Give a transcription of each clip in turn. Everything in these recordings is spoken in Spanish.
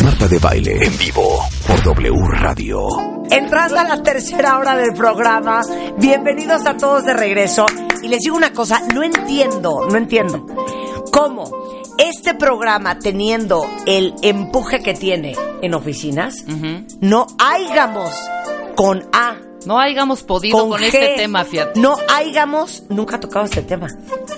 Marta de Baile en vivo por W Radio. Entrando a la tercera hora del programa, bienvenidos a todos de regreso. Y les digo una cosa, no entiendo, no entiendo cómo este programa teniendo el empuje que tiene en oficinas, no haygamos con A. No hayamos podido con, este tema, fíjate. No hayamos nunca tocado este tema.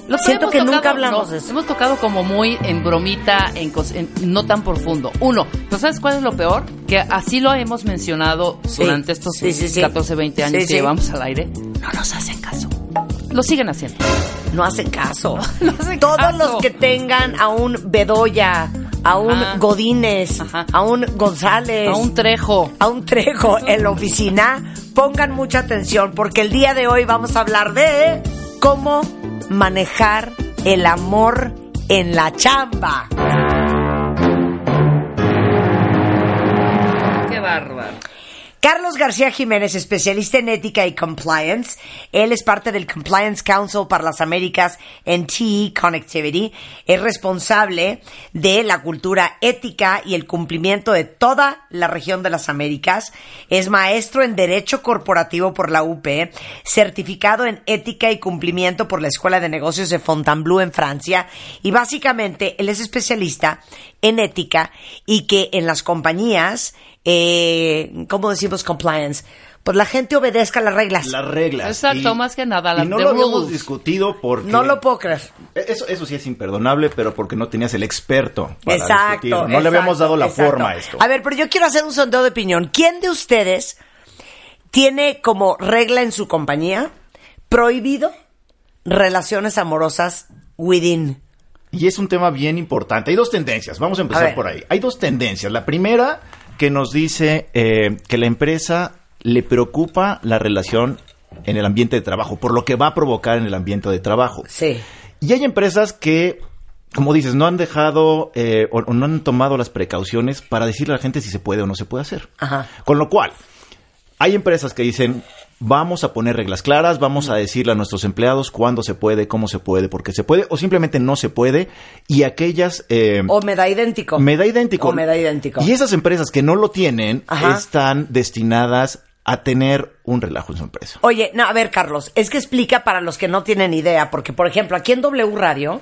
Lo Siento que tocado, nunca hablamos no, de eso. Hemos tocado como muy en bromita, en, en- no tan profundo. Uno, ¿pero sabes cuál es lo peor? Que así lo hemos mencionado Sí, durante estos sí, sí, sí. 14, 20 años que llevamos al aire. No nos hacen caso. Lo siguen haciendo. No hacen caso. No hacen Todos caso. los que tengan a un Bedoya, a un Ajá. Godínez, Ajá. a un González, A un trejo. a un Trejo en la oficina, pongan mucha atención porque el día de hoy vamos a hablar de cómo manejar el amor en la chamba. Qué bárbaro. Carlos García Jiménez, especialista en ética y compliance. Él es parte del Compliance Council para las Américas en TE Connectivity. Es responsable de la cultura ética y el cumplimiento de toda la región de las Américas. Es maestro en Derecho Corporativo por la UP, certificado en ética y cumplimiento por la Escuela de Negocios de Fontainebleau en Francia. Y básicamente él es especialista en ética y que en las compañías eh, ¿cómo decimos compliance? Pues la gente obedezca las reglas. Las reglas. Exacto, Y- más que nada, Y las no the lo habíamos rules. discutido porque... No lo puedo creer. Eso, eso sí es imperdonable, pero porque no tenías el experto para Exacto. discutirlo. No le habíamos dado la exacto. forma a esto. A ver, pero yo quiero hacer un sondeo de opinión. ¿Quién de ustedes tiene como regla en su compañía prohibido relaciones amorosas within? Y es un tema bien importante. Hay dos tendencias. Vamos a empezar por ahí. Hay dos tendencias. La primera que nos dice eh, que la empresa le preocupa la relación en el ambiente de trabajo, por lo que va a provocar en el ambiente de trabajo. Sí. Y hay empresas que, como dices, no han dejado eh, o, o no han tomado las precauciones para decirle a la gente si se puede o no se puede hacer. Ajá. Con lo cual, hay empresas que dicen, vamos a poner reglas claras, vamos a decirle a nuestros empleados cuándo se puede, cómo se puede, por qué se puede, o simplemente no se puede. Y aquellas... eh, O me da idéntico. me da idéntico. O me da idéntico. Y esas empresas que no lo tienen Ajá. están destinadas a tener un relajo en su empresa. Oye, no, a ver, Carlos, es que explica para los que no tienen idea, porque, por ejemplo, aquí en W Radio,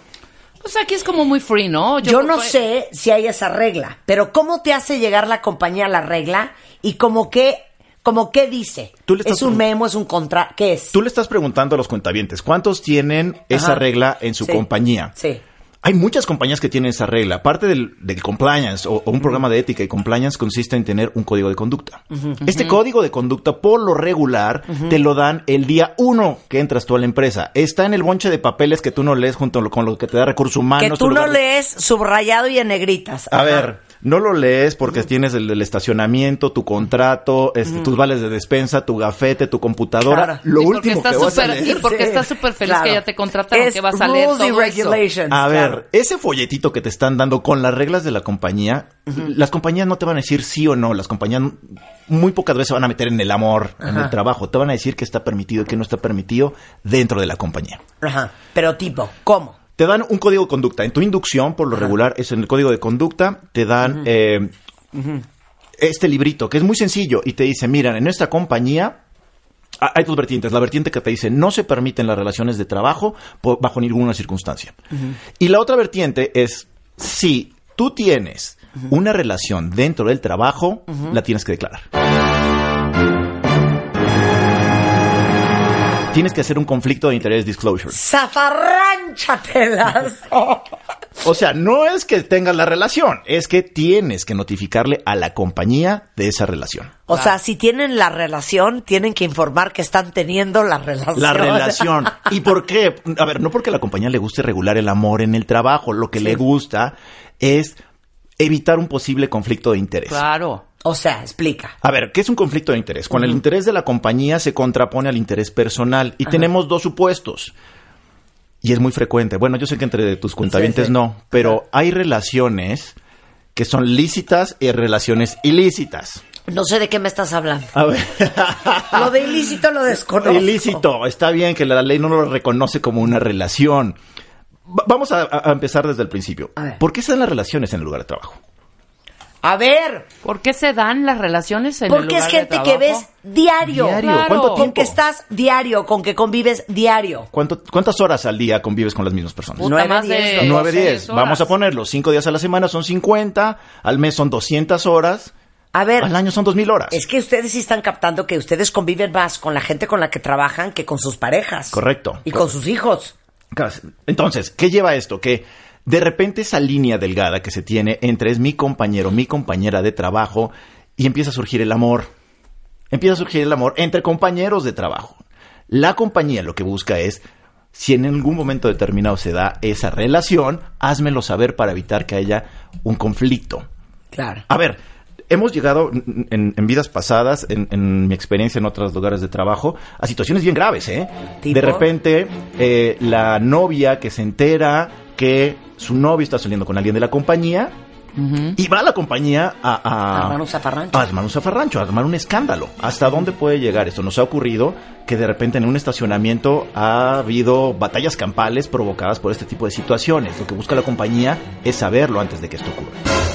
Pues aquí es como muy free, ¿no? Yo, no pues, sé si hay esa regla, pero ¿cómo te hace llegar la compañía a la regla y como qué, como qué dice? Tú le estás ¿Es un memo, es un contra, qué es? Tú le estás preguntando a los cuentavientes, ¿cuántos tienen esa regla en su Sí. compañía? Sí. Hay muchas compañías que tienen esa regla. Parte del, del compliance o, o un programa de ética y compliance consiste en tener un código de conducta. Este código de conducta, por lo regular, te lo dan el día uno que entras tú a la empresa. Está en el bonche de papeles que tú no lees junto con lo que te da recursos humanos. Que tú no de- lees subrayado y en negritas. A Ajá. ver, no lo lees porque tienes el estacionamiento, tu contrato, este, tus vales de despensa, tu gafete, tu computadora. Claro. Lo Y porque último estás que vas a súper- leer. y porque Sí, estás súper feliz claro. que ya te contrataron, Es que vas a leer rules y todo eso. A claro. ver, ese folletito que te están dando con las reglas de la compañía, las compañías no te van a decir sí o no. Las compañías muy pocas veces se van a meter en el amor, en el trabajo. Te van a decir que está permitido y que no está permitido dentro de la compañía. Ajá. Pero tipo, ¿cómo? Te dan un código de conducta. En tu inducción, por lo regular, es en el código de conducta. Te dan eh, este librito, que es muy sencillo, y te dice, mira, en nuestra compañía hay dos vertientes. La vertiente que te dice, no se permiten las relaciones de trabajo bajo ninguna circunstancia. Y la otra vertiente es, si tú tienes una relación dentro del trabajo, la tienes que declarar. Tienes que hacer un conflicto de interés disclosure. O sea, no es que tengas la relación, es que tienes que notificarle a la compañía de esa relación. O sea, si tienen la relación, tienen que informar que están teniendo la relación. La relación. ¿Y por qué? A ver, no porque a la compañía le guste regular el amor en el trabajo, lo que le gusta es evitar un posible conflicto de interés. Claro. O sea, explica. A ver, ¿qué es un conflicto de interés? Cuando el interés de la compañía se contrapone al interés personal y tenemos dos supuestos. Y es muy frecuente. Bueno, yo sé que entre tus cuentavientes Sí, sí. no, pero hay relaciones que son lícitas y relaciones ilícitas. No sé de qué me estás hablando. A ver. Lo de ilícito lo desconozco. Ilícito, está bien que la ley no lo reconoce como una relación. Va- Vamos a, a- empezar desde el principio. A ver. ¿Por qué se dan las relaciones en el lugar de trabajo? A ver, ¿Por qué se dan las relaciones en el porque es lugar de gente que ves diario. Diario. Claro. ¿Cuánto Con tiempo? que estás diario, con que convives diario. ¿Cuánto- ¿Cuántas horas al día convives con las mismas personas? Puta, Nueve, más de diez, 9, 12 10. horas. Vamos a ponerlo. 5 días a la semana son 50. Al mes son 200 horas. A ver, Al año son 2000 horas. es que ustedes sí están captando que ustedes conviven más con la gente con la que trabajan que con sus parejas. Correcto. Y con sus hijos. Entonces, ¿qué lleva esto? Que de repente esa línea delgada que se tiene entre es mi compañero, mi compañera de trabajo, y empieza a surgir el amor. Empieza a surgir el amor entre compañeros de trabajo. La compañía lo que busca es, si en algún momento determinado se da esa relación, házmelo saber para evitar que haya un conflicto. Claro. A ver, hemos llegado en, vidas pasadas, en, en mi experiencia en otros lugares de trabajo, a situaciones bien graves, ¿eh? ¿Tipo? De repente, eh, la novia que se entera que su novio está saliendo con alguien de la compañía y va a la compañía a... a Armar un zafarrancho. A armar un zafarrancho, a armar un escándalo. ¿Hasta dónde puede llegar esto? Nos ha ocurrido que de repente en un estacionamiento ha habido batallas campales provocadas por este tipo de situaciones. Lo que busca la compañía es saberlo antes de que esto ocurra.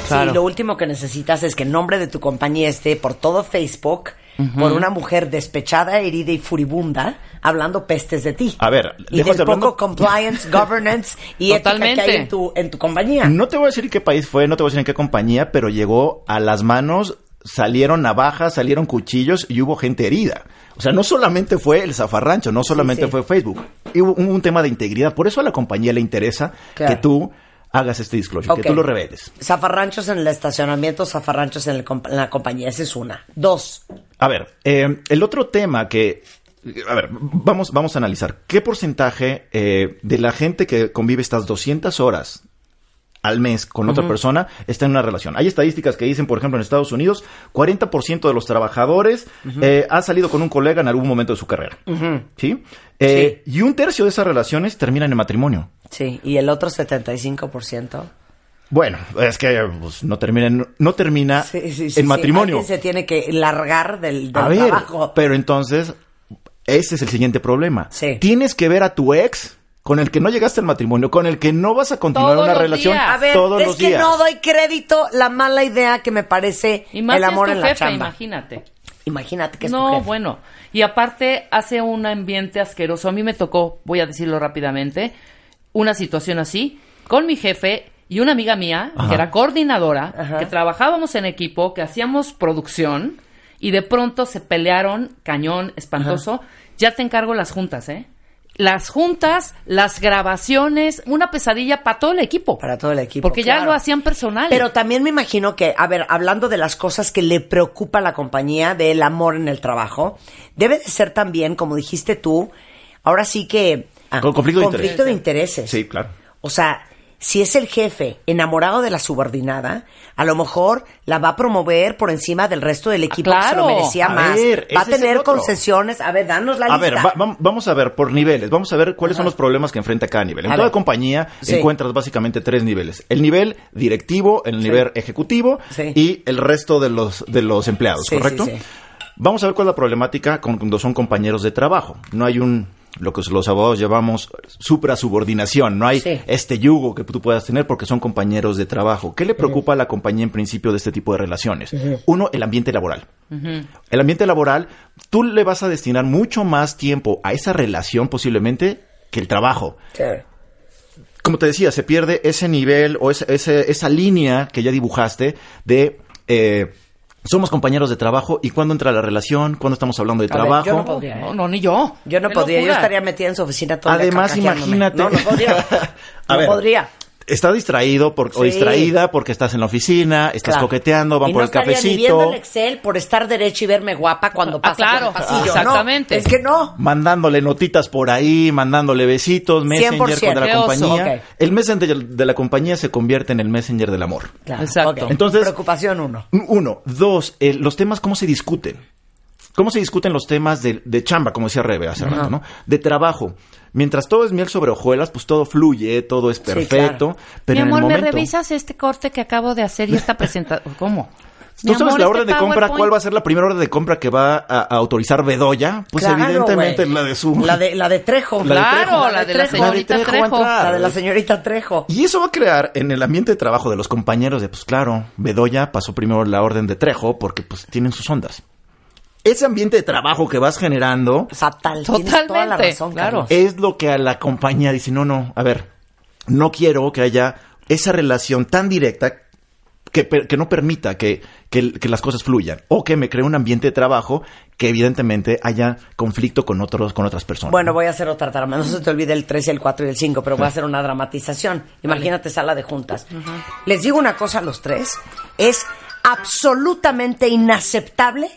Claro. Sí, lo último que necesitas es que el nombre de tu compañía esté por todo Facebook por una mujer despechada, herida y furibunda hablando pestes de ti. A ver, y lejos del de hablando- poco compliance, governance y ética que Totalmente. hay en tu, en tu compañía. No te voy a decir qué país fue, no te voy a decir en qué compañía, pero llegó a las manos, salieron navajas, salieron cuchillos y hubo gente herida. O sea, no solamente fue el zafarrancho, no solamente sí. fue Facebook. Hubo un, un tema de integridad. Por eso a la compañía le interesa Claro. que tú hagas este disclosure, que tú lo reveles. Zafarranchos en el estacionamiento, zafarranchos en, el comp- en la compañía. Esa es una. Dos. A ver, eh, el otro tema que... A ver, vamos, vamos a analizar. ¿Qué porcentaje eh, de la gente que convive estas 200 horas al mes con otra persona está en una relación? Hay estadísticas que dicen, por ejemplo, en Estados Unidos, 40% de los trabajadores eh, ha salido con un colega en algún momento de su carrera. ¿Sí? Eh, Y un tercio de esas relaciones terminan en matrimonio. Sí. Y el otro 75%. Bueno, es que pues, no termina, en- no termina Sí, sí, sí, en sí. matrimonio. Se tiene que largar del, del A ver, trabajo. pero entonces, ese es el siguiente problema. Sí. Tienes que ver a tu ex con el que no llegaste al matrimonio, con el que no vas a continuar Todos una los relación días. A ver, todos es los que días. no doy crédito la mala idea que me parece Y más el si es amor tu en la chamba. imagínate. Imagínate que es tu No, jefe. bueno. Y aparte hace un ambiente asqueroso. A mí me tocó, voy a decirlo rápidamente, una situación así con mi jefe y una amiga mía, Ajá. que era coordinadora, Ajá. que trabajábamos en equipo, que hacíamos producción y de pronto se pelearon, cañón, espantoso. Ya te encargo las juntas, ¿eh? Las juntas, las grabaciones, una pesadilla para todo el equipo. Para todo el equipo. Porque ya lo hacían personal. Pero también me imagino que, a ver, hablando de las cosas que le preocupa a la compañía, del amor en el trabajo, debe de ser también, como dijiste tú, ahora sí que... ah, Con conflicto de conflicto de intereses. intereses. Sí, claro. O sea, si es el jefe enamorado de la subordinada, a lo mejor la va a promover por encima del resto del equipo que se lo claro. merecía A más. ver, va a tener concesiones. A ver, danos la A lista. ver, va- vam- vamos a ver por niveles, vamos a ver cuáles son los problemas que enfrenta cada nivel. En A toda ver. compañía Sí. encuentras básicamente tres niveles. El nivel directivo, el nivel ejecutivo Sí. y el resto de los, de los empleados, ¿correcto? Vamos a ver cuál es la problemática cuando son compañeros de trabajo. No hay un, lo que los abogados llamamos suprasubordinación. No hay Sí. este yugo que tú puedas tener porque son compañeros de trabajo. ¿Qué le preocupa a la compañía en principio de este tipo de relaciones? Uno, el ambiente laboral. El ambiente laboral, tú le vas a destinar mucho más tiempo a esa relación posiblemente que el trabajo. Sí. Como te decía, se pierde ese nivel o esa, ese- esa línea que ya dibujaste de eh, somos compañeros de trabajo y cuándo entra la relación, cuándo estamos hablando de A ver, trabajo. yo no podría, ¿eh? No, no, ni yo. Yo no podría, yo estaría metida en su oficina todo el día Además, imagínate. No, no podría. A no ver, podría. Estás distraído por- o distraída porque estás en la oficina, estás Claro. coqueteando, van y por no el estaría Ni viendo cafecito, el Excel por estar derecha y verme guapa cuando Ah, pasa claro, por el pasillo. exactamente. No, es que no. mandándole notitas por ahí, mandándole besitos, Messenger 100%. con de la compañía. El Messenger de la compañía se convierte en el Messenger del amor. Claro, Exacto. Entonces- Preocupación uno. Uno. Dos, eh, los temas, ¿cómo se discuten? ¿Cómo se discuten los temas de, de chamba, como decía Rebe hace rato, ¿no? De trabajo. Mientras todo es miel sobre hojuelas, pues todo fluye, todo es perfecto. claro. Pero Mi en amor, el ¿me momento, revisas este corte que acabo de hacer y esta presentación? ¿Cómo? Mi ¿Tú sabes amor, la este orden de compra? ¿Cuál va a ser la primera orden de compra que va a, a autorizar Bedoya? Pues Claro, evidentemente güey. la de su... La de, la de Trejo. La de Claro, Trejo. la de la señorita La de Trejo. La de la señorita Trejo. Y eso va a crear en el ambiente de trabajo de los compañeros de, pues claro, Bedoya pasó primero la orden de Trejo porque pues tienen sus ondas. Ese ambiente de trabajo que vas generando Fatal. Tienes toda la Totalmente, razón, claro. Carlos. es lo que a la compañía dice, no, no, a ver, no quiero que haya esa relación tan directa que, que no permita que, que- que las cosas fluyan o que me cree un ambiente de trabajo que evidentemente haya conflicto con otros con otras personas. Bueno, voy a hacer otra trama. No se te olvide el 3, el 4 y el 5, pero voy a hacer una dramatización. Imagínate sala de juntas. Les digo una cosa a los tres. Es absolutamente inaceptable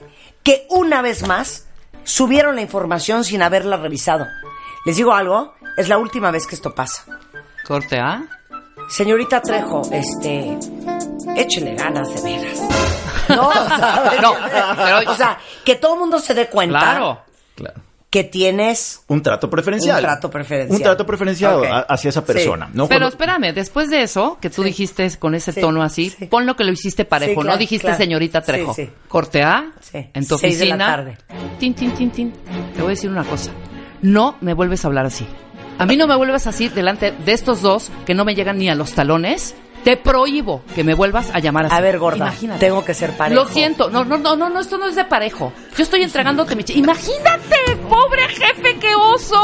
que una vez más subieron la información sin haberla revisado. Les digo algo, es la última vez que esto pasa. Corte A. Señorita Trejo, este, échele ganas de veras. No, ¿sabes? No, pero- o sea, que todo el mundo se dé cuenta Claro. Claro. Que tienes Un trato preferencial. Un trato preferencial. Un trato preferencial hacia esa Sí. persona. ¿no? Pero Cuando- espérame, después de eso, que tú dijiste con ese Sí, tono así, sí. ponlo que lo hiciste parejo, Sí, claro, no dijiste claro. señorita Trejo. sí. Corte A, Sí. en tu Seis de la oficina. tarde. Tin, tin, tin, tin. Te voy a decir una cosa. No me vuelves a hablar así. A mí no me vuelvas así delante de estos dos que no me llegan ni a los talones. Te prohíbo que me vuelvas a llamar así. A ver, gorda, Imagínate. tengo que ser parejo. Lo siento. No, no, no, no, no, esto no es de parejo. Yo estoy entregándote mi... Imagínate, pobre jefe, qué oso.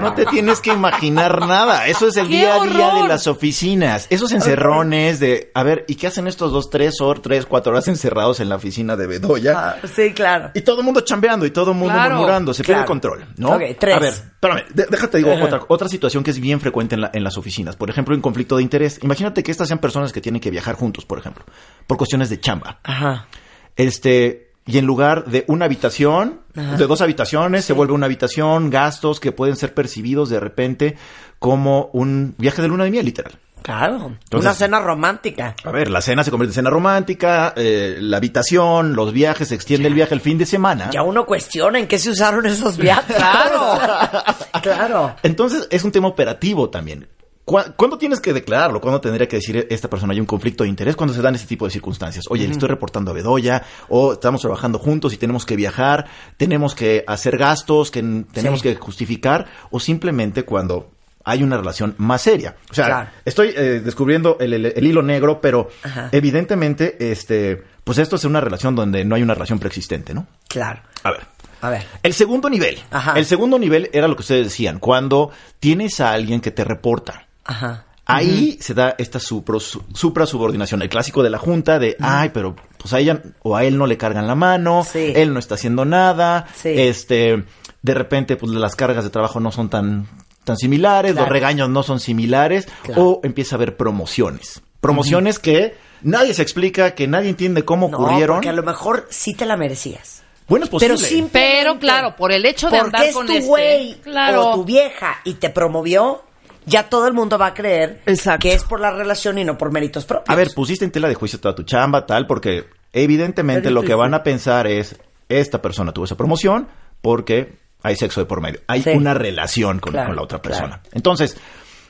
No te tienes que imaginar nada. Eso es el ¡Qué día a día de las oficinas. Esos encerrones de, a ver, ¿y qué hacen estos dos, tres horas, tres, cuatro horas encerrados en la oficina de Bedoya? Ah, sí, claro. Y todo el mundo chambeando y todo el mundo Claro, murmurando. Se claro. pierde control, ¿no? Ok, tres. A ver, espérame, déjate digo otra, otra situación que es bien frecuente en, la- en las oficinas. Por ejemplo, en conflicto de interés. Imagínate que estas sean personas que tienen que viajar juntos, por ejemplo, por cuestiones de chamba. Ajá. Este, y en lugar de una habitación, de dos habitaciones, se vuelve una habitación, gastos que pueden ser percibidos de repente como un viaje de luna de miel, literal. Claro. Entonces- Una cena romántica. A ver, la cena se convierte en cena romántica, eh, la habitación, los viajes, se extiende el viaje el fin de semana. Ya uno cuestiona en qué se usaron esos viajes. Claro. claro. Entonces, es un tema operativo también. ¿Cuá- ¿Cuándo tienes que declararlo? ¿Cuándo tendría que decir esta persona hay un conflicto de interés? Cuando se dan este tipo de circunstancias. Oye, le estoy reportando a Bedoya, o estamos trabajando juntos y tenemos que viajar, tenemos que hacer gastos que tenemos Sí. que justificar, o simplemente cuando hay una relación más seria. O sea, Claro. estoy eh, descubriendo el, el- el hilo negro, pero Ajá. evidentemente, este, pues esto es una relación donde no hay una relación preexistente, ¿no? Claro. A ver. A ver. El segundo nivel. Ajá. El segundo nivel era lo que ustedes decían, cuando tienes a alguien que te reporta. Ajá. Ahí se da esta supro- su- supra-subordinación, el clásico de la junta de, ay, pero pues a ella o a él no le cargan la mano, Sí. él no está haciendo nada, Sí. este, de repente pues las cargas de trabajo no son tan, tan similares, Claro. los regaños no son similares, Claro. o empieza a haber promociones. Promociones que nadie se explica, que nadie entiende cómo No, ocurrieron. porque a lo mejor sí te la merecías. Bueno, es posible. Pero sin Pero claro, por el hecho de andar es con tu este, güey claro. o tu vieja y te promovió, ya todo el mundo va a creer Exacto. que es por la relación y no por méritos propios. A ver, pusiste en tela de juicio toda tu chamba, tal, porque evidentemente lo que van a pensar es, esta persona tuvo esa promoción porque hay sexo de por medio. Hay Sí. una relación con, Claro, con la otra persona. claro. Entonces,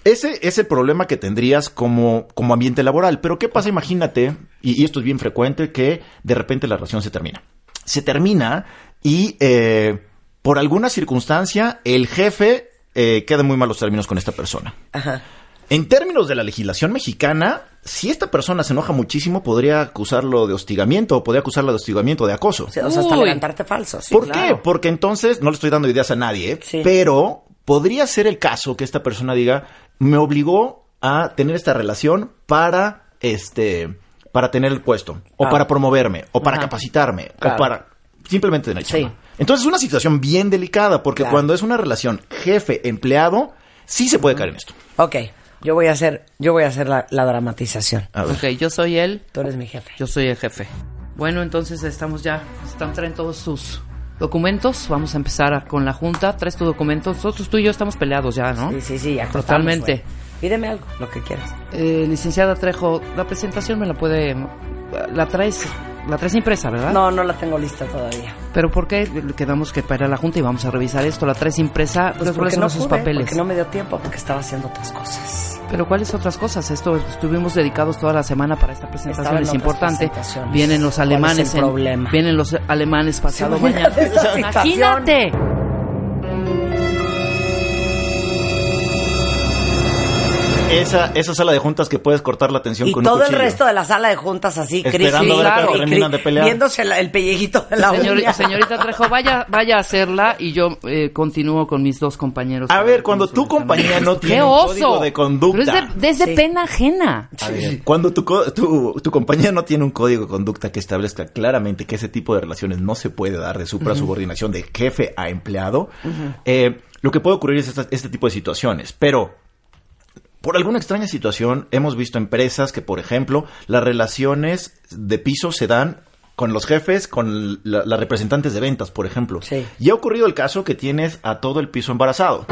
ese es el problema que tendrías como, como ambiente laboral. Pero ¿qué pasa? Imagínate, y, y esto es bien frecuente, que de repente la relación se termina. Se termina y eh, por alguna circunstancia el jefe eh, queda en muy malos términos con esta persona. Ajá. En términos de la legislación mexicana, si esta persona se enoja muchísimo, podría acusarlo de hostigamiento o podría acusarla de hostigamiento de acoso. O sea, o sea, hasta levantarte falso. sí, ¿Por claro. qué? Porque entonces, no le estoy dando ideas a nadie, ¿eh? Sí. pero podría ser el caso que esta persona diga, me obligó a tener esta relación para, este, para tener el puesto, o Ah. para promoverme, o para Ajá. capacitarme, Claro. o para simplemente tener Sí. Entonces es una situación bien delicada, porque Claro. cuando es una relación jefe-empleado, sí se puede caer en esto. Ok, yo voy a hacer, yo voy a hacer la, la dramatización. A ver. Ok, yo soy él, Tú eres mi jefe. yo soy el jefe. Bueno, entonces estamos ya, están traen todos sus documentos. Vamos a empezar a- con la junta. Traes tu documento. Nosotros tú y yo estamos peleados ya, ¿no? Sí, sí, sí, ya Totalmente. Pídeme algo, lo que quieras. Eh, licenciada Trejo, la presentación me la puede... La traes La traes impresa, ¿verdad? No, no la tengo lista todavía. ¿Pero por qué quedamos que para la Junta y vamos a revisar esto? ¿La traes impresa? Pues ¿Cuáles son no esos pude, papeles? porque no me dio tiempo, porque estaba haciendo otras cosas. Pero ¿cuáles otras cosas? Esto estuvimos dedicados toda la semana para esta presentación, en es importante. Vienen los ¿Cuál es el alemanes, en- vienen los alemanes pasado mañana. imagínate esa. Esa, sala de juntas que puedes cortar la tensión Y con todo un el cuchillo. resto de la sala de juntas así, Cris, de pelear. Viéndose la- el pellejito de la Señor- señorita Trejo, vaya, vaya a hacerla y yo eh, continúo con mis dos compañeros. A ver, cuando tu compañía no tiene ¡Qué un oso! código de conducta. Pero es de, desde Sí. pena ajena. A ver, cuando tu, tu, tu compañía no tiene un código de conducta que establezca claramente que ese tipo de relaciones no se puede dar de suprasubordinación de jefe a empleado, eh, lo que puede ocurrir es esta- este tipo de situaciones. Pero, por alguna extraña situación, hemos visto empresas que, por ejemplo, las relaciones de piso se dan con los jefes, con la- las representantes de ventas, por ejemplo. Sí. Y ha ocurrido el caso que tienes a todo el piso embarazado.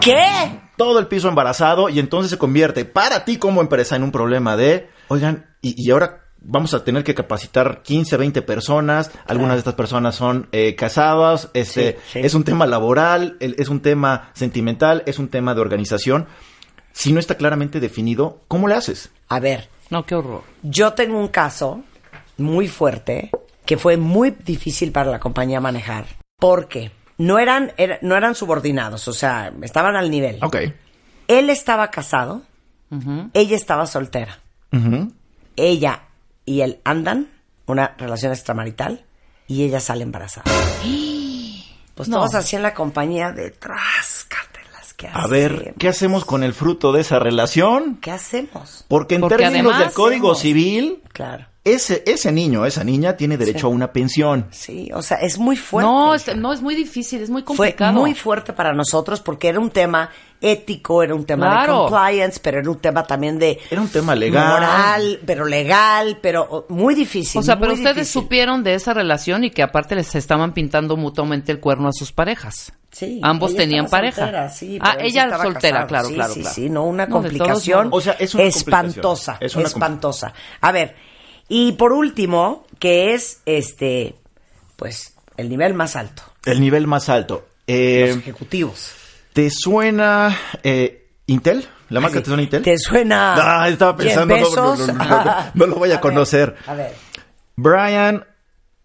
¿Qué? todo el piso embarazado y entonces se convierte para ti como empresa en un problema de, oigan, y, y ahora vamos a tener que capacitar 15, 20 personas, algunas de estas personas son eh, casadas, este, Sí, sí. es un tema laboral, el- es un tema sentimental, es un tema de organización. Si no está claramente definido, ¿cómo le haces? A ver, No, qué horror. yo tengo un caso muy fuerte que fue muy difícil para la compañía manejar. Porque no eran, era- no eran subordinados, o sea, estaban al nivel. Ok. Él estaba casado, ella estaba soltera. Ella y él andan, una relación extramarital, y ella sale embarazada. Pues No. todos así en la compañía de tráscatelas. ¿Qué A ver, hacemos? ¿qué hacemos con el fruto de esa relación? ¿Qué hacemos? Porque en Porque términos del Código hacemos- Civil, Claro. ese, ese niño, esa niña tiene derecho Sí. a una pensión. Sí, o sea, es muy fuerte. No, es, no, es muy difícil, es muy Fue complicado. muy fuerte para nosotros porque era un tema ético, era un tema Claro. de compliance, pero era un tema también de Era un tema legal. moral, pero legal, pero muy difícil. O sea, pero ustedes difícil. supieron de esa relación y que aparte les estaban pintando mutuamente el cuerno a sus parejas. Sí, Ambos ella tenían pareja. soltera, sí, ah, ella estaba soltera, casado. claro, Sí, claro, sí, claro. Sí, no, una No, complicación. O sea, es una espantosa, complicación. Es una espantosa. A ver, y por último, que es este, pues, el nivel más alto, El nivel más alto. Eh, los ejecutivos. ¿Te suena eh, Intel? ¿La marca Así, te suena Intel? ¿Te suena? Ah, estaba pensando, no, Bezos? no, no, no, no, no lo voy a conocer. A ver. Brian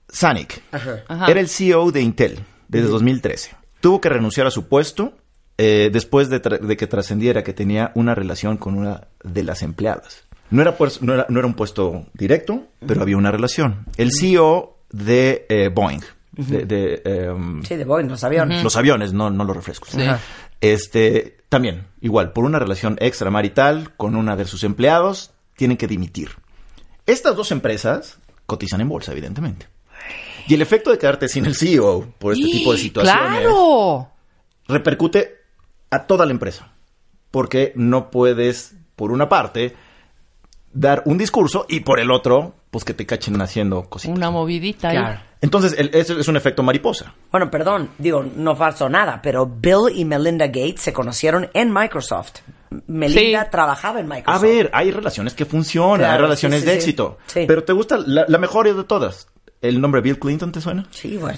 Sanic Ajá. Era el CEO de Intel desde 2013. Tuvo que renunciar a su puesto eh, después de, que trascendiera que tenía una relación con una de las empleadas. No era, pues- no era, no era un puesto directo, pero había una relación. El CEO de eh, Boeing, de, de, Sí, de Boeing, los aviones. los aviones, no, no los refrescos. Sí. Este, también, igual, por una relación extramarital con una de sus empleados, tienen que dimitir. Estas dos empresas cotizan en bolsa, evidentemente. Y el efecto de quedarte sin el CEO por este tipo de situaciones ¡Claro! repercute a toda la empresa. Porque no puedes, por una parte, dar un discurso y por el otro, pues que te cachen haciendo cositas. Una movidita ahí. Claro. Entonces, el- ese es un efecto mariposa. Bueno, perdón, digo, no falso nada, pero Bill y Melinda Gates se conocieron en Microsoft. Melinda Sí. trabajaba en A Microsoft. ver, hay relaciones que funcionan, Claro, hay relaciones sí, sí, de sí. éxito. Sí. Pero ¿te gusta la, la mejor de todas? ¿El nombre Bill Clinton te suena? Sí, bueno,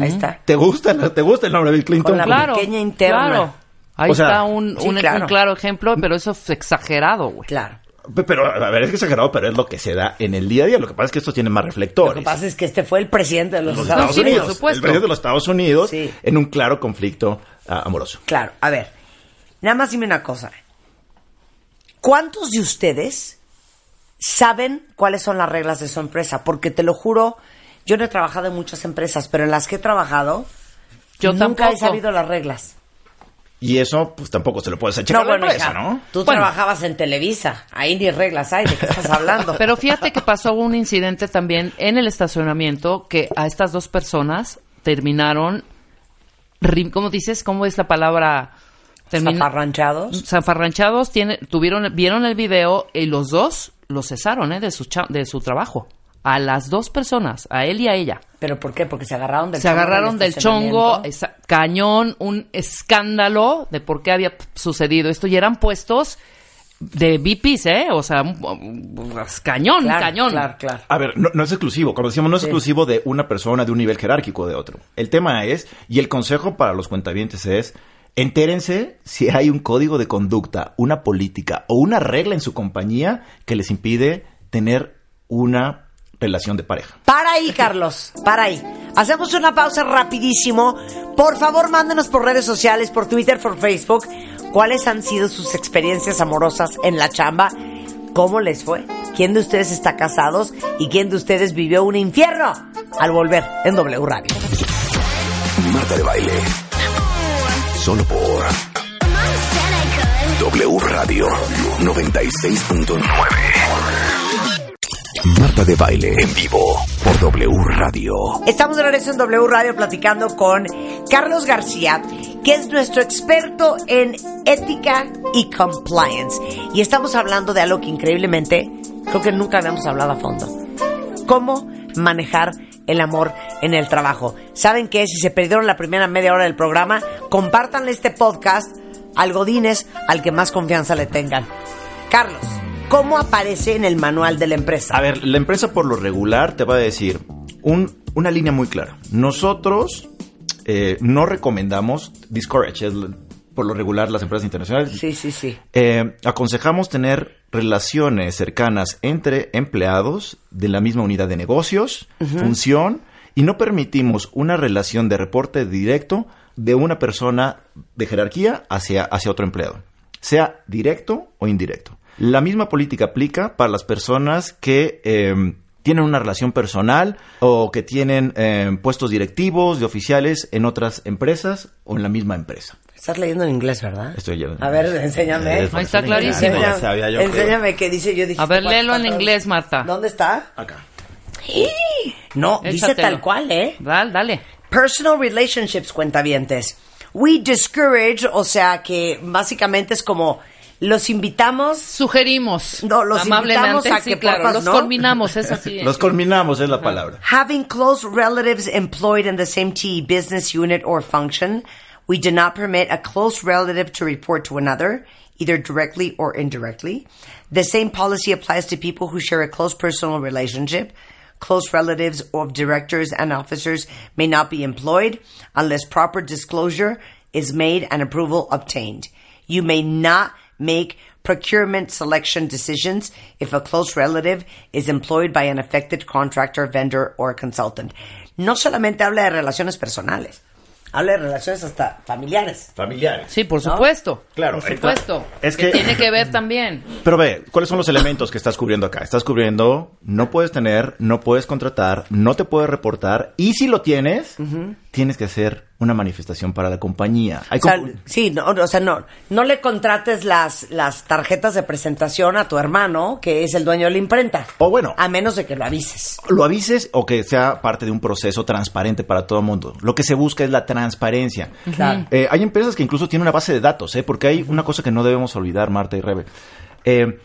ahí está. ¿Te gusta, ¿Te gusta el nombre Bill Clinton? Con la Claro. pequeña interna. Claro. Ahí O sea, está un, sí, un- claro. un claro ejemplo, pero eso es exagerado, güey. Claro. Pe- Pero, a ver, es que exagerado, pero es lo que se da en el día a día. Lo que pasa es que esto tiene más Lo reflectores. que pasa es que este fue el presidente de los, los Estados, Estados sí, por Unidos. supuesto. El presidente de los Estados Unidos Sí. en un claro conflicto ah, amoroso. Claro, a ver, nada más dime una cosa. ¿Cuántos de ustedes saben cuáles son las reglas de su empresa? Porque te lo juro, yo no he trabajado en muchas empresas, pero en las que he trabajado, Yo nunca he sabido las reglas. Y eso, pues tampoco se lo puedes echar a la empresa, hija, ¿no? Tú Bueno. trabajabas en Televisa, ahí ni reglas hay, ¿de qué estás hablando? Pero fíjate que pasó un incidente también en el estacionamiento que a estas dos personas terminaron, ¿cómo dices? ¿Cómo es la palabra? Termin- Zafarranchados. Zafarranchados tiene, tuvieron, vieron el video y los dos los cesaron ¿eh? de, su cha- de su trabajo. A las dos personas, a él y a ella. ¿Pero por qué? Porque se agarraron del Se chongo agarraron del chongo, esa- cañón, un escándalo de por qué había sucedido esto. Y eran puestos de VPs, ¿eh? O sea, cañón, Claro, cañón. Claro, claro. A ver, no, no es exclusivo. Como decíamos, no es Sí. exclusivo de una persona de un nivel jerárquico de otro. El tema es, y el consejo para los cuentavientes es, entérense si hay un código de conducta, una política o una regla en su compañía que les impide tener una relación de pareja. Para ahí, Carlos, para ahí. Hacemos una pausa rapidísimo. Por favor, mándenos por redes sociales, por Twitter, por Facebook, cuáles han sido sus experiencias amorosas en la chamba. ¿Cómo les fue? ¿Quién de ustedes está casados y quién de ustedes vivió un infierno al volver en W Radio? Marta de Baile. Solo por W Radio 96.9. Marta de Baile en vivo por W Radio. Estamos de regreso en W Radio platicando con Carlos García, que es nuestro experto en ética y compliance. Y estamos hablando de algo que increíblemente creo que nunca habíamos hablado a fondo. Cómo manejar el amor en el trabajo. ¿Saben qué? Si se perdieron la primera media hora del programa, compártanle este podcast al Godines, al que más confianza le tengan. Carlos, ¿cómo aparece en el manual de la empresa? A ver, la empresa por lo regular te va a decir un- una línea muy clara. Nosotros eh, no recomendamos, discourage, es por lo regular las empresas internacionales. Sí, sí, sí. Eh, aconsejamos tener relaciones cercanas entre empleados de la misma unidad de negocios, función, y no permitimos una relación de reporte directo de una persona de jerarquía hacia, hacia otro empleado, sea directo o indirecto. La misma política aplica para las personas que eh, tienen una relación personal o que tienen eh, puestos directivos de oficiales en otras empresas o en la misma empresa. Estás leyendo en inglés, ¿verdad? Estoy ya- A ver, enséñame. Eh, Ahí está clarísimo. ya sabía yo que- enséñame qué dice. Yo dije, A ver, léelo en inglés, Marta. ¿Dónde está? Acá. No, dice tal cual, ¿eh? Dale, dale. Personal relationships, cuentavientes. We discourage, o sea que básicamente es como los invitamos. Sugerimos. No, los invitamos a sí, que claro, porfas, los ¿no? combinamos, es así. Los culminamos es la palabra. Having close relatives employed in the same TE business unit or function, we do not permit a close relative to report to another, either directly or indirectly. The same policy applies to people who share a close personal relationship. Close relatives of directors and officers may not be employed unless proper disclosure is made and approval obtained. You may not make procurement selection decisions if a close relative is employed by an affected contractor, vendor, or consultant. No solamente habla de relaciones personales, habla de relaciones hasta familiares. Familiares. Sí, por ¿No? supuesto. Claro, Por supuesto. es que que- tiene que ver también. Pero ve, ¿cuáles son los elementos que estás cubriendo acá? Estás cubriendo, no puedes tener, no puedes contratar, no te puedes reportar, y si lo tienes, tienes que hacer una manifestación para la compañía. Hay O sea, sí, no, o sea, no, no le contrates las, las tarjetas de presentación a tu hermano, que es el dueño de la imprenta. O bueno. A menos de que lo avises. lo avises o que sea parte de un proceso transparente para todo el mundo. Lo que se busca es la transparencia. Claro. Eh, hay empresas que incluso tienen una base de datos, ¿eh? porque hay una cosa que no debemos olvidar, Marta y Rebe. Eh,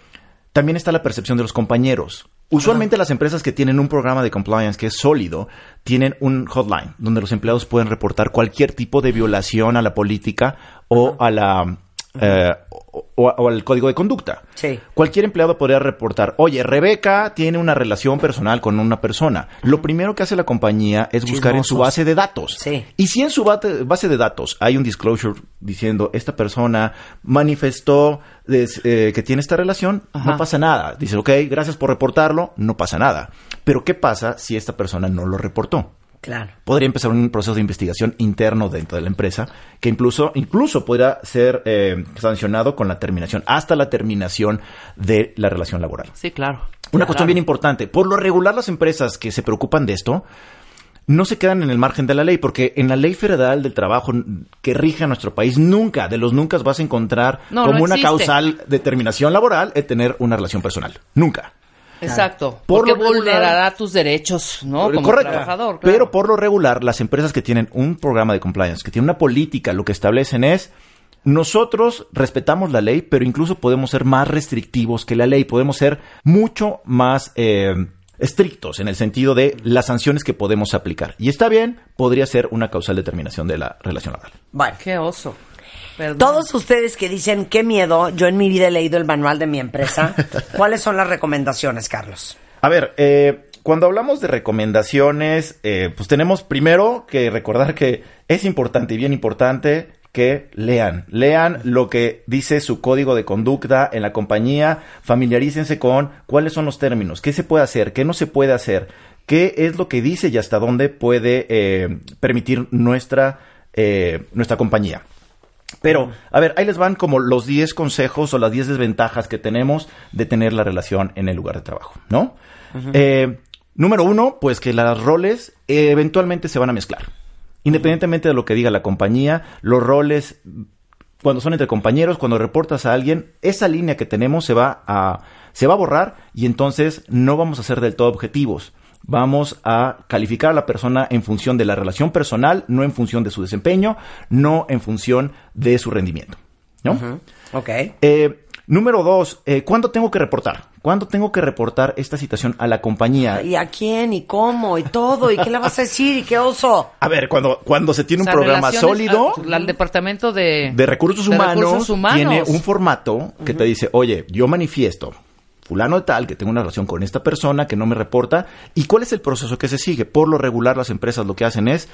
también está la percepción de los compañeros. Usualmente las empresas que tienen un programa de compliance que es sólido, tienen un hotline donde los empleados pueden reportar cualquier tipo de violación a la política o a la eh, o, o- o al código de conducta. Sí. Cualquier empleado podría reportar, oye, Rebeca tiene una relación personal con una persona. Lo primero que hace la compañía es buscar en su base de datos. Sí. Y si en su base de datos hay un disclosure diciendo, esta persona manifestó des- eh, que tiene esta relación, no pasa nada. Dice, ok, gracias por reportarlo, no pasa nada. Pero ¿qué pasa si esta persona no lo reportó? Claro. podría empezar un proceso de investigación interno dentro de la empresa que incluso incluso podría ser eh, sancionado con la terminación hasta la terminación de la relación laboral. Sí, claro. Una cuestión bien importante, por lo regular las empresas que se preocupan de esto no se quedan en el margen de la ley, porque en la ley federal del trabajo que rige a nuestro país, nunca, de los nunca vas a encontrar No, como no una causal de terminación laboral el tener una relación personal. Nunca. Exacto. Por Porque vulnerará tus derechos, ¿no? Como Correcto. trabajador. claro. Pero por lo regular, las empresas que tienen un programa de compliance, que tienen una política, lo que establecen es, nosotros respetamos la ley, pero incluso podemos ser más restrictivos que la ley, podemos ser mucho más eh, estrictos en el sentido de las sanciones que podemos aplicar. Y está bien, podría ser una causal de terminación de la relación laboral. Qué oso. Perdón. Todos ustedes que dicen, qué miedo, yo en mi vida he leído el manual de mi empresa. ¿Cuáles son las recomendaciones, Carlos? A ver, eh, cuando hablamos de recomendaciones, eh, pues tenemos primero que recordar que es importante y bien importante que lean, lean lo que dice su código de conducta en la compañía, familiarícense con cuáles son los términos, qué se puede hacer, qué no se puede hacer, qué es lo que dice y hasta dónde puede eh, permitir nuestra, eh, nuestra compañía. Pero, a ver, ahí les van como los 10 consejos o las 10 desventajas que tenemos de tener la relación en el lugar de trabajo, ¿no? Eh, número uno, pues que las roles eh, eventualmente se van a mezclar. Independientemente de lo que diga la compañía, los roles, cuando son entre compañeros, cuando reportas a alguien, esa línea que tenemos se va a, se va a borrar y entonces no vamos a ser del todo objetivos. Vamos a calificar a la persona en función de la relación personal, no en función de su desempeño, no en función de su rendimiento. ¿No? Ok. Eh, número dos, eh, ¿cuándo tengo que reportar? ¿Cuándo tengo que reportar esta situación a la compañía? ¿Y a quién? ¿Y cómo? ¿Y todo? ¿Y qué le vas a decir? ¿Y qué oso? A ver, cuando, cuando se tiene O sea, un programa sólido al- al departamento de, de recursos, de humanos, recursos humanos. tiene un formato que te dice, oye, yo manifiesto fulano de tal que tengo una relación con esta persona que no me reporta y cuál es el proceso que se sigue. Por lo regular las empresas lo que hacen es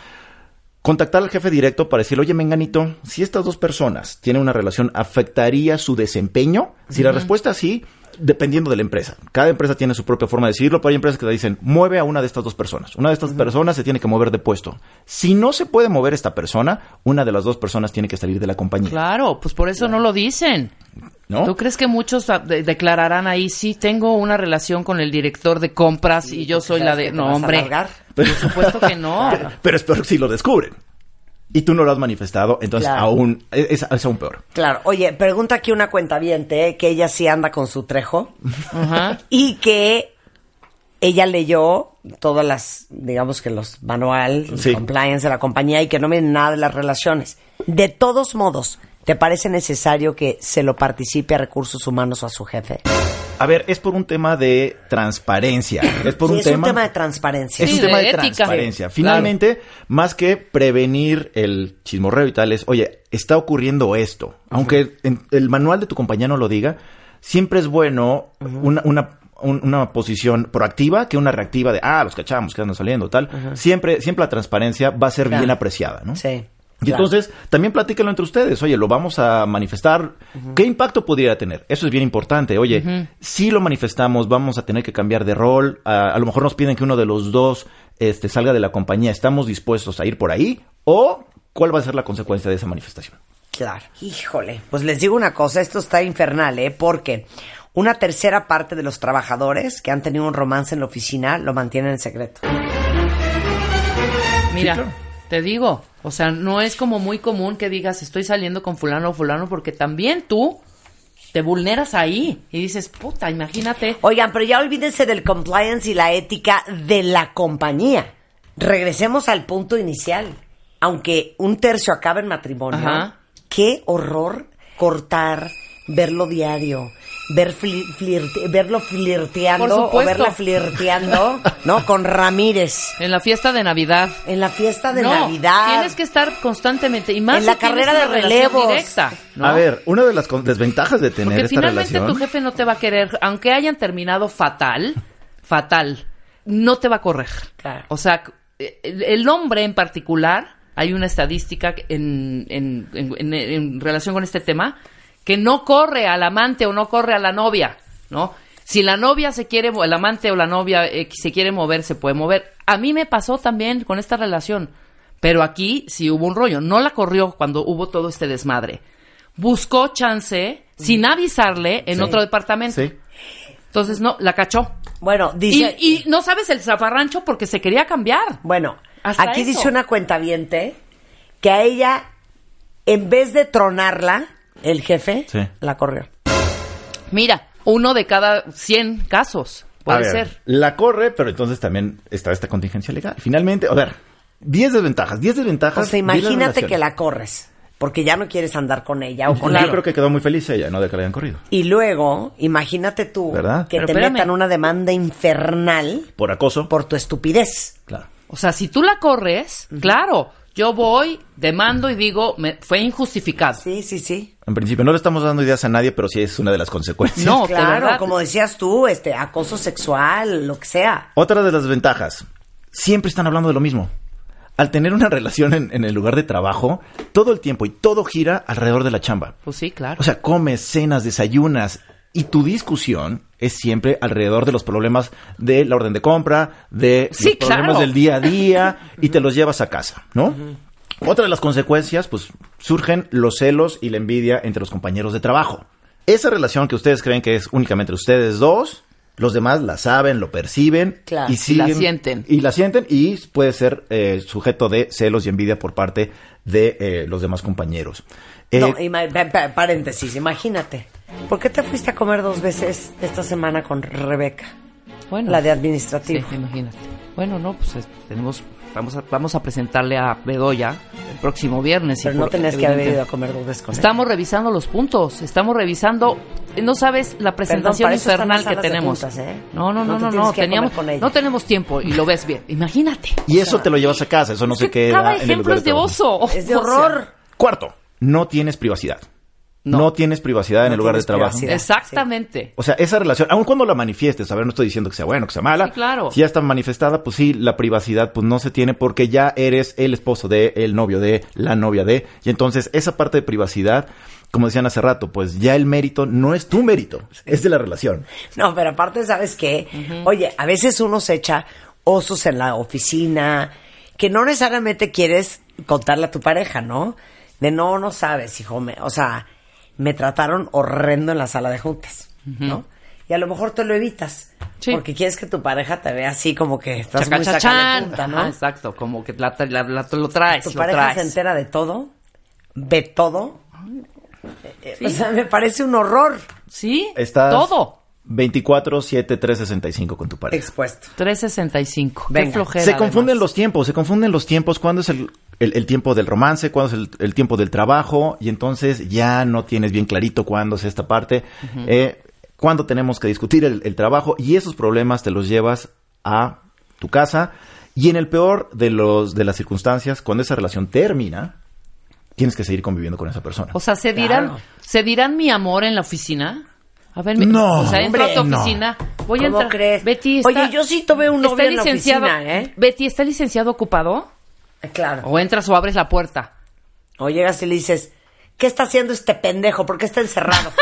contactar al jefe directo para decirle, oye, Menganito, si estas dos personas tienen una relación, ¿afectaría su desempeño? Si la respuesta es sí, dependiendo de la empresa. Cada empresa tiene su propia forma de decidirlo, pero hay empresas que te dicen, mueve a una de estas dos personas. Una de estas personas se tiene que mover de puesto. Si no se puede mover esta persona, una de las dos personas tiene que salir de la compañía. Claro, pues por eso no lo dicen. ¿no? ¿Tú crees que muchos ah, de- declararán ahí, sí, tengo una relación con el director de compras y yo soy la ¿Sabes de... No, hombre. Por supuesto que no. Pero es peor si lo descubren. Y tú no lo has manifestado, entonces Claro. aún es, es aún peor. Claro. Oye, pregunta aquí una cuenta que ella sí anda con su trejo Ajá. y que ella leyó todas las, digamos que los manual, Sí. compliance de la compañía y que no viene nada de las relaciones. De todos modos, ¿te parece necesario que se lo participe a recursos humanos o a su jefe? A ver, es por un tema de transparencia. Es por Sí, un es tema... un tema de transparencia. Es Sí, un tema de ética. transparencia. Sí, Finalmente, más que prevenir el chismorreo y tal, es, oye, está ocurriendo esto. Aunque en- el manual de tu compañía no lo diga, siempre es bueno una, una, un- una posición proactiva que una reactiva de, ah, los cachamos que andan saliendo, tal. Siempre, siempre la transparencia va a ser Claro. bien apreciada, ¿no? Sí. Y claro. entonces, también platíquenlo entre ustedes. Oye, lo vamos a manifestar. ¿Qué impacto pudiera tener? Eso es bien importante. Oye, si lo manifestamos, vamos a tener que cambiar de rol. A, a lo mejor nos piden que uno de los dos este, salga de la compañía. ¿Estamos dispuestos a ir por ahí? ¿O cuál va a ser la consecuencia de esa manifestación? Claro. Híjole, pues les digo una cosa, esto está infernal, ¿eh? Porque una tercera parte de los trabajadores que han tenido un romance en la oficina lo mantienen en secreto. Mira, claro. Te digo, o sea, no es como muy común que digas estoy saliendo con fulano o fulano porque también tú te vulneras ahí y dices, puta, imagínate. Oigan, pero ya olvídense del compliance y la ética de la compañía. Regresemos al punto inicial. Aunque un tercio acabe en matrimonio, Ajá. qué horror cortar, verlo diario, ver fli- flirte- verlo flirteando o verla flirteando, ¿no? Con Ramírez. En la fiesta de Navidad. En la fiesta de no, Navidad. Tienes que estar constantemente y más En la si tienes carrera de relevos. directa, ¿no? A ver, una de las desventajas de tener Porque esta finalmente relación... tu jefe no te va a querer, aunque hayan terminado fatal, fatal, no te va a correr. Claro. O sea, el el hombre en particular, hay una estadística en, en- en- en- en relación con este tema, que no corre al amante o no corre a la novia, ¿no? Si la novia se quiere, el amante o la novia eh, se quiere mover, se puede mover. A mí me pasó también con esta relación, pero aquí sí hubo un rollo. No la corrió cuando hubo todo este desmadre. Buscó chance, sin avisarle, en Sí. otro departamento. Sí. Entonces, no, la cachó. Bueno, Y, dice... y no sabes el zafarrancho porque se quería cambiar. Bueno, Hasta aquí eso. dice una cuentaviente que a ella, en vez de tronarla, el jefe Sí. la corrió. Mira, uno de cada 100 casos. Puede ver, ser. La corre, pero entonces también está esta contingencia legal. Finalmente, a ver, 10 desventajas, 10 desventajas. O sea, imagínate que la corres, porque ya no quieres andar con ella o con Yo creo que quedó muy feliz ella, ¿no? De que la hayan corrido. Y luego, imagínate tú ¿Verdad? que Pero te espérame. metan una demanda infernal Por acoso. por tu estupidez. Claro. O sea, si tú la corres, claro, Yo voy, demando y digo, me, fue injustificado. Sí, sí, sí. En principio no le estamos dando ideas a nadie, pero sí es una de las consecuencias. No, claro, verdad. como decías tú, este, acoso sexual, lo que sea. Otra de las ventajas, siempre están hablando de lo mismo. Al tener una relación en, en el lugar de trabajo, todo el tiempo y todo gira alrededor de la chamba. Pues sí, claro. O sea, comes, cenas, desayunas y tu discusión es siempre alrededor de los problemas de la orden de compra, de Sí, los problemas claro. del día a día y te los llevas a casa, ¿no? Otra de las consecuencias, pues surgen los celos y la envidia entre los compañeros de trabajo. Esa relación que ustedes creen que es únicamente ustedes dos, los demás la saben, lo perciben Claro. y siguen la sienten. y la sienten y puede ser eh, sujeto de celos y envidia por parte de eh, los demás compañeros. Eh, No, ima- pa- paréntesis, imagínate. ¿Por qué te fuiste a comer dos veces esta semana con Rebeca? bueno, La de administrativo. Sí, imagínate. Bueno, no, pues es- tenemos, vamos a, vamos a presentarle a Bedoya el próximo viernes. y Pero no por- tenías que haber ido a comer dos veces con él. Estamos revisando los puntos, estamos revisando, eh, no sabes la presentación infernal que tenemos. juntas, ¿eh? No, no, No no, no, tienes no, que teníamos, comer con ella. no tenemos tiempo y lo ves bien. Imagínate. y eso te lo llevas a casa, eso no se queda Cada en el ejemplo lugar es de oso. Es de O sea, horror. Cuarto, no tienes privacidad. No, No. tienes privacidad en el lugar de trabajo. privacidad. Exactamente. O sea, esa relación, aun cuando la manifiestes, a ver, no estoy diciendo que sea bueno, que sea mala. Sí, claro. Si ya está manifestada, pues sí, la privacidad pues no se tiene porque ya eres el esposo de, el novio de, la novia de. Y entonces esa parte de privacidad, como decían hace rato, pues ya el mérito no es tu mérito, es de la relación. No, pero aparte, ¿sabes qué? Oye, a veces uno se echa osos en la oficina que no necesariamente quieres contarle a tu pareja, ¿no? De no, no sabes, hijo, me, o sea, me trataron horrendo en la sala de juntas, ¿no? Y a lo mejor te lo evitas. Sí. Porque quieres que tu pareja te vea así como que estás muy Chacachachán. sacada de punta, ¿no? Ajá, exacto, como que la, la- la- lo traes, tu lo pareja traes. se entera de todo, ve todo. Eh, O sea, me parece un horror Sí, Estás todo. 24, 7, 365 con tu pareja. expuesto. 365. Venga. Qué flojera. Se confunden además. los tiempos, se confunden los tiempos, cuándo es el, el- el tiempo del romance, cuándo es el, el tiempo del trabajo, y entonces ya no tienes bien clarito cuándo es esta parte, eh, cuándo tenemos que discutir el, el trabajo, y esos problemas te los llevas a tu casa, y en el peor de los de las circunstancias, cuando esa relación termina, tienes que seguir conviviendo con esa persona. O sea, ¿se dirán, Claro. ¿se dirán mi amor en la oficina? A ver, mi- No, o sea, entro a tu hombre, no. oficina, voy a ¿Cómo entrar. crees? Betty, está, Oye, yo sí tuve un novio en la oficina, ¿eh? Betty, ¿está licenciado ocupado? Eh, Claro. O entras o abres la puerta. O llegas y le dices, ¿qué está haciendo este pendejo? ¿Por qué está encerrado?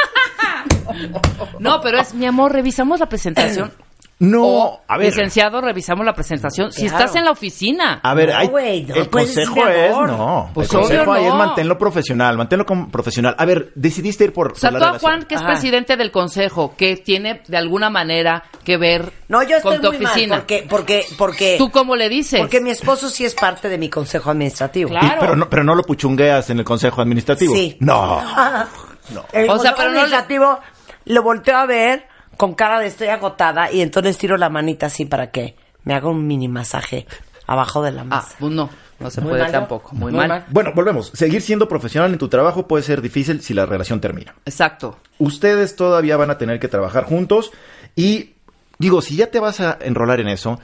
No, pero es, mi amor, revisamos la presentación. no, o, a ver, licenciado, revisamos la presentación. Si estás en la oficina. A ver, No, hay- güey, no el consejo es, no, Pues el consejo ahí es no. manténlo profesional, manténlo como profesional. A ver, decidiste ir por, O sea, tú a. Juan, que es Ajá. presidente del consejo, que tiene de alguna manera que ver No, yo estoy con tu muy mal oficina. porque, porque, porque, ¿Tú cómo le dices? porque mi esposo sí es parte de mi consejo administrativo. Claro. Y- pero, no, pero no lo puchungueas en el consejo administrativo. Sí. No. El O sea, consejo pero no le- administrativo lo volteo a ver con cara de estoy agotada y entonces tiro la manita así para que me haga un mini masaje abajo de la Ah, mesa. pues no, no se Muy puede tampoco. Muy, Muy mal. mal. Bueno, volvemos. Seguir siendo profesional en tu trabajo puede ser difícil si la relación termina. Exacto. Ustedes todavía van a tener que trabajar juntos y digo, si ya te vas a enrolar en eso,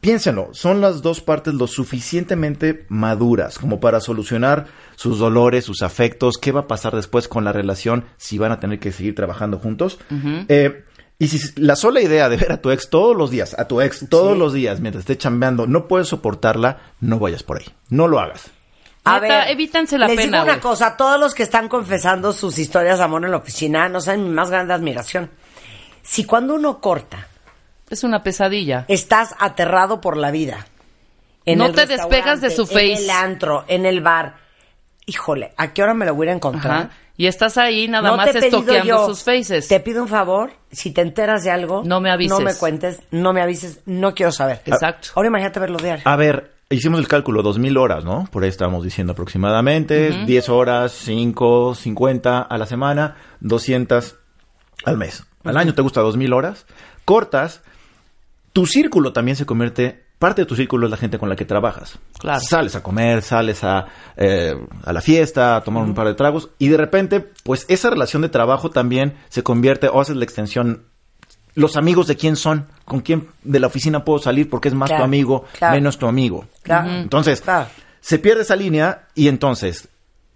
piénsenlo, son las dos partes lo suficientemente maduras como para solucionar sus dolores, sus afectos, qué va a pasar después con la relación, si van a tener que seguir trabajando juntos. Eh, y si la sola idea de ver a tu ex todos los días, a tu ex todos los días mientras esté chambeando, no puedes soportarla, no vayas por ahí. No lo hagas. A Neta, ver, evítense la les pena, digo una cosa, todos los que están confesando sus historias de amor en la oficina no saben mi más grande admiración. Si cuando uno corta, Es una pesadilla. estás aterrado por la vida. No el te despegas de su face. En el antro, en el bar. Híjole, ¿a qué hora me lo voy a encontrar? Ajá. Y estás ahí nada No más estoqueando sus faces. Te pido un favor, si te enteras de algo, No me avises. No me cuentes, no me avises, no quiero saber. Exacto. Ahora imagínate verlo diario. A ver, hicimos el cálculo, dos mil horas, ¿no? Por ahí estábamos diciendo aproximadamente, 10 horas, 5, 50 a la semana, 200 al mes. Al año te gusta dos mil horas. Cortas, tu círculo también se convierte, parte de tu círculo es la gente con la que trabajas. Claro. Sales a comer, sales a, eh, a la fiesta, a tomar un par de tragos, y de repente, pues esa relación de trabajo también se convierte, o haces la extensión los amigos de quién son, con quién de la oficina puedo salir porque es más Claro, tu amigo, claro. menos tu amigo. Claro. Entonces, Claro. se pierde esa línea y entonces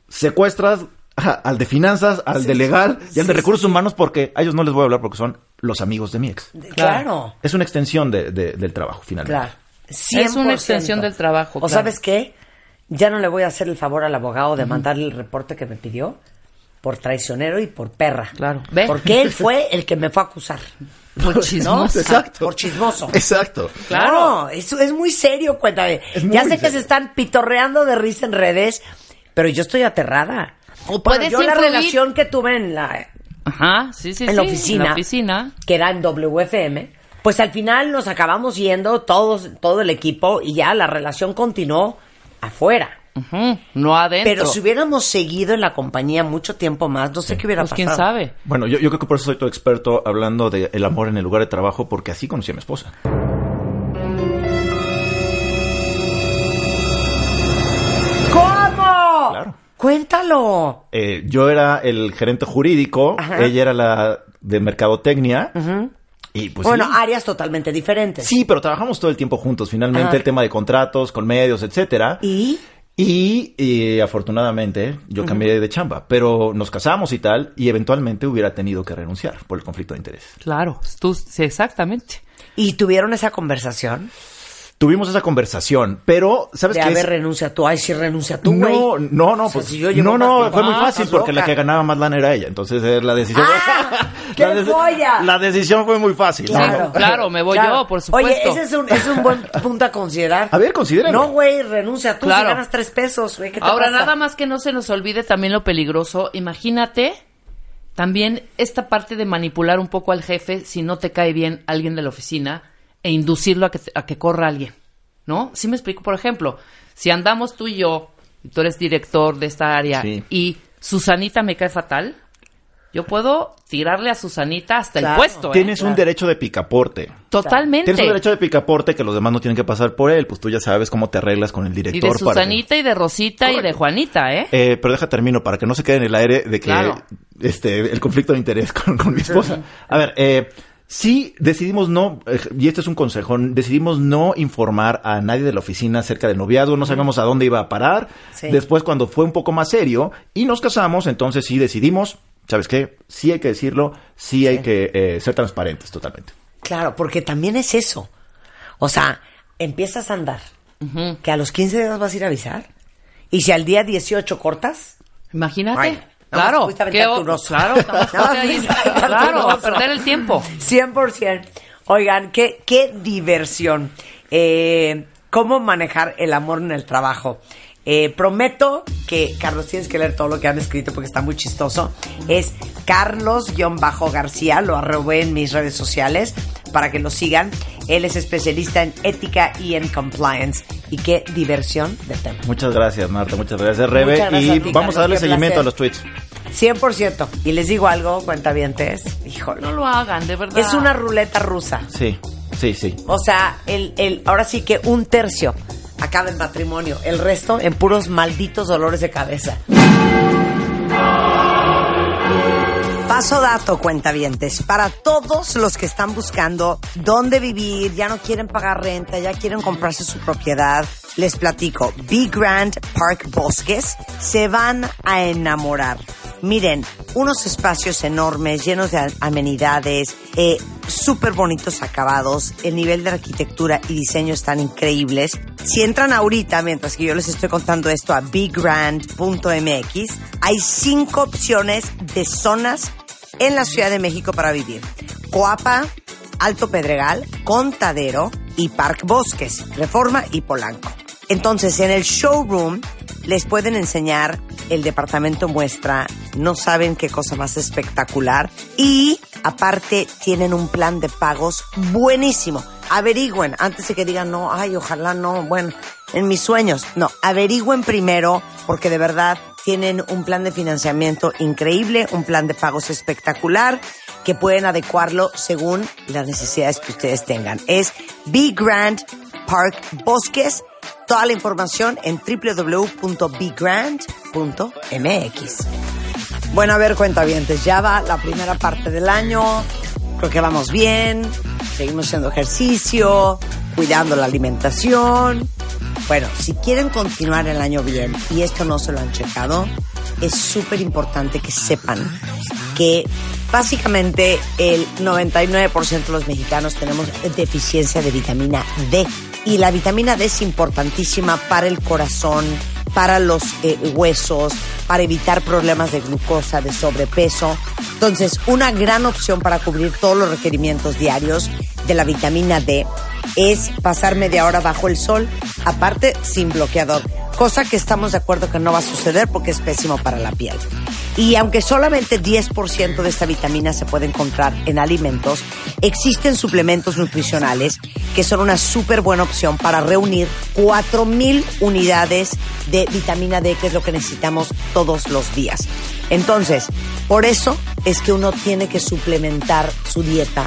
secuestras al de finanzas, al de legal y al de recursos humanos porque a ellos no les voy a hablar porque son los amigos de mi ex. Claro. Es una extensión de- de- del trabajo, finalmente. Claro. Es una extensión del trabajo, O claro. sabes qué? Ya no le voy a hacer el favor al abogado de mandarle el reporte que me pidió por traicionero y por perra. Claro. Ve. Porque él fue el que me fue a acusar. Por chismoso. Exacto. Por chismoso. Exacto. Claro. No, eso es muy serio, cuéntame. Es muy Ya sé que se están pitorreando de risa en redes, pero yo estoy aterrada. O Bueno, puedes yo la relación que tuve en la, Ajá, sí, sí, en sí. la oficina, En la oficina. que era en WFM, pues al final nos acabamos yendo todos, todo el equipo y ya la relación continuó afuera. No adentro. Pero si hubiéramos seguido en la compañía mucho tiempo más, no sé qué hubiera Pues pasado. quién sabe. Bueno, yo, yo creo que por eso soy todo experto hablando del el amor en el lugar de trabajo porque así conocí a mi esposa. ¿Cómo? Claro. Cuéntalo. Eh, yo era el gerente jurídico, Ajá. ella era la de mercadotecnia. Y pues bueno, sí. áreas totalmente diferentes. Sí, pero trabajamos todo el tiempo juntos. Finalmente, Ajá. el tema de contratos con medios, etcétera. ¿Y? Y, y, afortunadamente yo cambié de chamba, pero nos casamos y tal, y eventualmente hubiera tenido que renunciar por el conflicto de interés. Claro, tú, sí, exactamente. ¿Y tuvieron esa conversación? Tuvimos esa conversación, pero ¿sabes De qué? a ver, es? renuncia tú. Ay, sí, renuncia tú, güey. No, no, no, O sea, pues, si yo llevo no, no, tiempo- fue muy Ah, fácil estás porque la que ganaba más lana era ella, entonces eh, la decisión. ¡Ah! ¡Qué la, joya! la decisión fue muy fácil. Claro. ¿no? Claro, me voy Claro. yo, por supuesto. Oye, ese es un, es un buen punto a considerar. A ver, considéralo. No, güey, renuncia tú Claro. si ganas tres pesos, güey. ¿qué te Ahora, pasa? nada más que no se nos olvide también lo peligroso. Imagínate también esta parte de manipular un poco al jefe si no te cae bien alguien de la oficina e inducirlo a que, a que corra alguien. ¿No? Sí me explico, por ejemplo, si andamos tú y yo, y tú eres director de esta área, Sí. y Susanita me cae fatal, yo puedo tirarle a Susanita hasta Claro. el puesto. ¿eh? Tienes un derecho de picaporte. Totalmente. Tienes un derecho de picaporte que los demás no tienen que pasar por él, pues tú ya sabes cómo te arreglas con el Y director. de para que- Susanita y de Rosita y de. Juanita, ¿eh? Eh, pero deja termino para que no se quede en el aire de que Claro. este el conflicto de interés con, con mi esposa. A ver, eh, sí decidimos no, eh, y este es un consejo, decidimos no informar a nadie de la oficina acerca del noviazgo, no sabíamos a dónde iba a parar. Sí. Después, cuando fue un poco más serio y nos casamos, entonces sí decidimos, ¿sabes qué? Sí hay que decirlo, sí hay que eh, ser transparentes totalmente. Claro, porque también es eso. O sea, empiezas a andar, que a los 15 días vas a ir a avisar, y si al día 18 cortas, Imagínate. Ay, claro. rosa. Claro, ahí- claro, a perder el tiempo. 100%. Oigan, qué, qué diversión. Eh, ¿Cómo manejar el amor en el trabajo? Eh, prometo que, Carlos, tienes que leer todo lo que han escrito porque está muy chistoso. Es Carlos-García, lo arrobé en mis redes sociales para que lo sigan. Él es especialista en ética y en compliance. Y qué diversión de tema. Muchas gracias, Marta, muchas gracias, Rebe. Muchas gracias y a ti, vamos Carlos, a darle seguimiento placer. a los tweets. 100%. Y les digo algo, cuentavientes. Híjole. No lo hagan, de verdad. Es una ruleta rusa. Sí, sí, sí. O sea, el, el, ahora sí que un tercio acaba en matrimonio, el resto en puros malditos dolores de cabeza. Paso dato, cuentavientes. Para todos los que están buscando dónde vivir, ya no quieren pagar renta, ya quieren comprarse su propiedad, les platico. Big Grand Park Bosques se van a enamorar. Miren, unos espacios enormes, llenos de amenidades, eh, súper bonitos acabados, el nivel de arquitectura y diseño están increíbles. Si entran ahorita, mientras que yo les estoy contando esto a biggrand.mx, hay cinco opciones de zonas en la Ciudad de México para vivir. Coapa, Alto Pedregal, Contadero y Park Bosques, Reforma y Polanco. Entonces, en el showroom les pueden enseñar el departamento muestra, no saben qué cosa más espectacular y aparte tienen un plan de pagos buenísimo. Averigüen antes de que digan, no, ay, ojalá no, bueno, en mis sueños. No, averigüen primero porque de verdad tienen un plan de financiamiento increíble, un plan de pagos espectacular que pueden adecuarlo según las necesidades que ustedes tengan. Es Big Grand Park Bosques. Toda la información en www.biggrand.mx. Bueno, a ver, cuentavientes, ya va la primera parte del año. Creo que vamos bien. Seguimos haciendo ejercicio, cuidando la alimentación. Bueno, si quieren continuar el año bien y esto no se lo han checado, es súper importante que sepan que básicamente el 99% de los mexicanos tenemos deficiencia de vitamina D. Y la vitamina D es importantísima para el corazón, para los eh, huesos, para evitar problemas de glucosa, de sobrepeso. Entonces, una gran opción para cubrir todos los requerimientos diarios de la vitamina D es pasar media hora bajo el sol, aparte sin bloqueador, cosa que estamos de acuerdo que no va a suceder porque es pésimo para la piel. Y aunque solamente 10% de esta vitamina se puede encontrar en alimentos, existen suplementos nutricionales que son una súper buena opción para reunir 4.000 unidades de vitamina D, que es lo que necesitamos todos los días. Entonces, por eso es que uno tiene que suplementar su dieta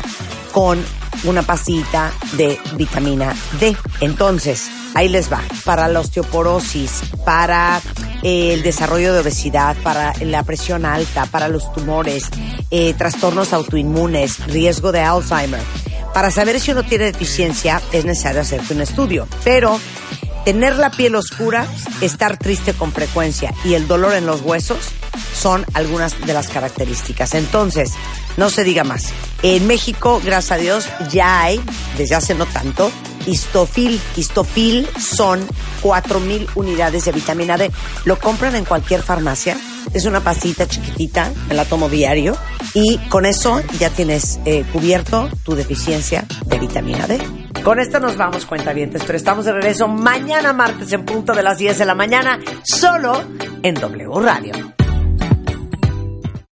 con una pasita de vitamina D. Entonces, ahí les va. Para la osteoporosis, para eh, el desarrollo de obesidad, para la presión alta, para los tumores, eh, trastornos autoinmunes, riesgo de Alzheimer. Para saber si uno tiene deficiencia es necesario hacerte un estudio. Pero tener la piel oscura, estar triste con frecuencia y el dolor en los huesos son algunas de las características. Entonces, no se diga más. En México, gracias a Dios, ya hay, desde hace no tanto, Histofil. Histofil son 4.000 unidades de vitamina D. Lo compran en cualquier farmacia. Es una pasita chiquitita, me la tomo diario. Y con eso ya tienes eh, cubierto tu deficiencia de vitamina D. Con esto nos vamos, cuentavientes, pero estamos de regreso mañana martes en punto de las 10 de la mañana, solo en W Radio.